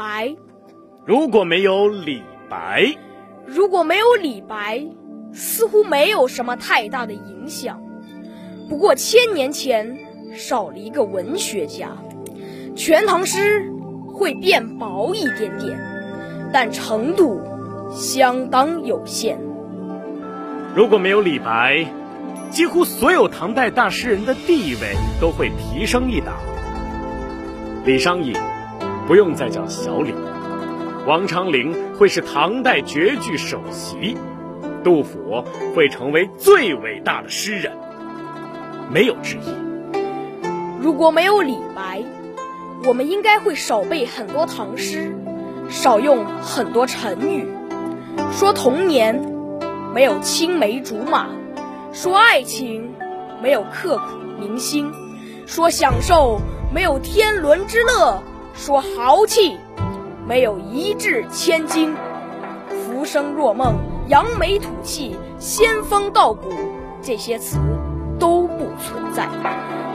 白，如果没有李白，如果没有李白，似乎没有什么太大的影响。不过千年前少了一个文学家，全唐诗会变薄一点点，但程度相当有限。如果没有李白，几乎所有唐代大诗人的地位都会提升一档。李商隐不用再叫小李，王昌龄会是唐代绝句首席，杜甫会成为最伟大的诗人，没有之一。如果没有李白，我们应该会少背很多唐诗，少用很多成语，说童年没有青梅竹马。说爱情没有刻骨铭心，说享受没有天伦之乐，说豪气没有一掷千金。浮生若梦、扬眉吐气、仙风道骨，这些词都不存在。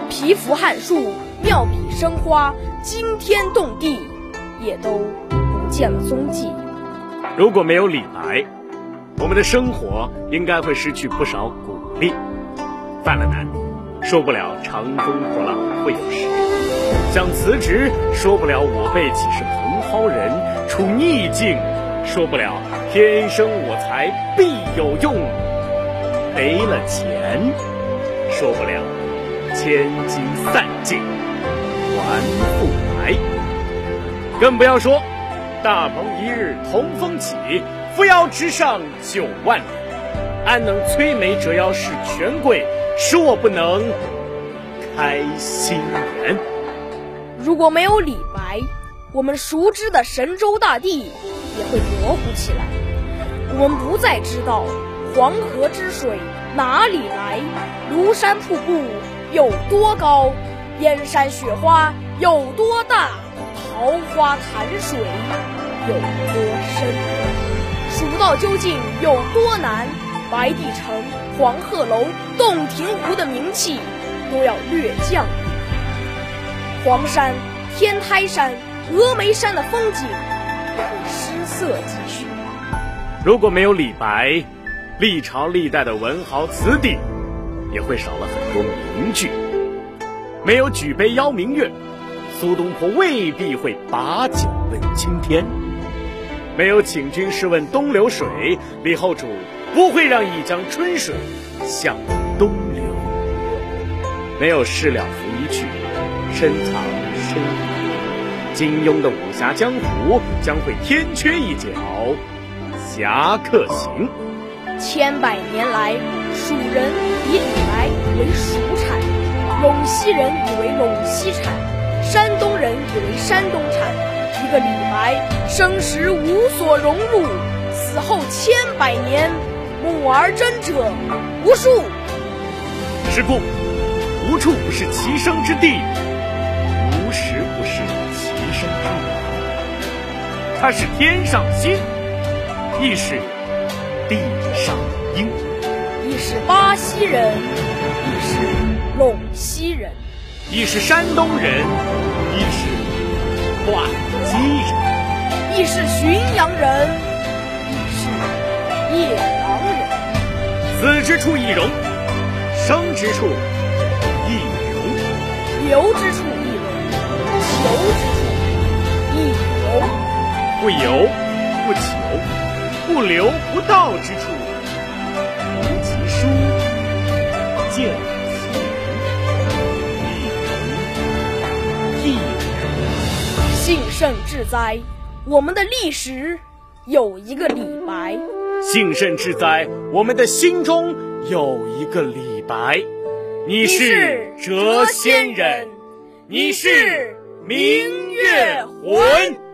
蚍蜉撼树、妙笔生花、惊天动地，也都不见了踪迹。如果没有李白，我们的生活应该会失去不少鼓励。犯了难，说不了长风破浪会有时；想辞职，说不了我辈岂是蓬蒿人；处逆境，说不了天生我材必有用；赔了钱，说不了千金散尽还复来。更不要说大鹏一日同风起，扶摇直上九万里。安能摧眉折腰事权贵，使我不能开心颜？如果没有李白，我们熟知的神州大地也会模糊起来。我们不再知道黄河之水哪里来，庐山瀑布有多高，燕山雪花有多大，桃花潭水有多深，蜀道究竟有多难。白帝城、黄鹤楼、洞庭湖的名气都要略降，黄山、天台山、峨眉山的风景也会失色几许。如果没有李白，历朝历代的文豪词帝也会少了很多名句。没有举杯邀明月，苏东坡未必会把酒问青天。没有请君试问东流水，李后主。不会让一江春水向东流。没有事了拂衣去，深藏身。金庸的武侠江湖将会天缺一角，侠客行。千百年来，蜀人以李白为蜀产，陇西人以为陇西产，山东人以为山东产。一个李白，生时无所融入，死后千百年。慕而真者无数，是故无处不是其生之地，无时不是其生之源。他是天上星，亦是地上鹰；亦是巴西人，亦是陇西人；亦是山东人，亦是会稽人；亦是浔阳人，之处亦荣，生之处亦荣，留之处亦荣，求之处亦荣。不游不求不留不到之处，读其书，见其人，亦荣。幸甚至哉！我们的历史有一个李白。幸甚至哉！我们的心中有一个李白，你是谪仙人，你是明月魂。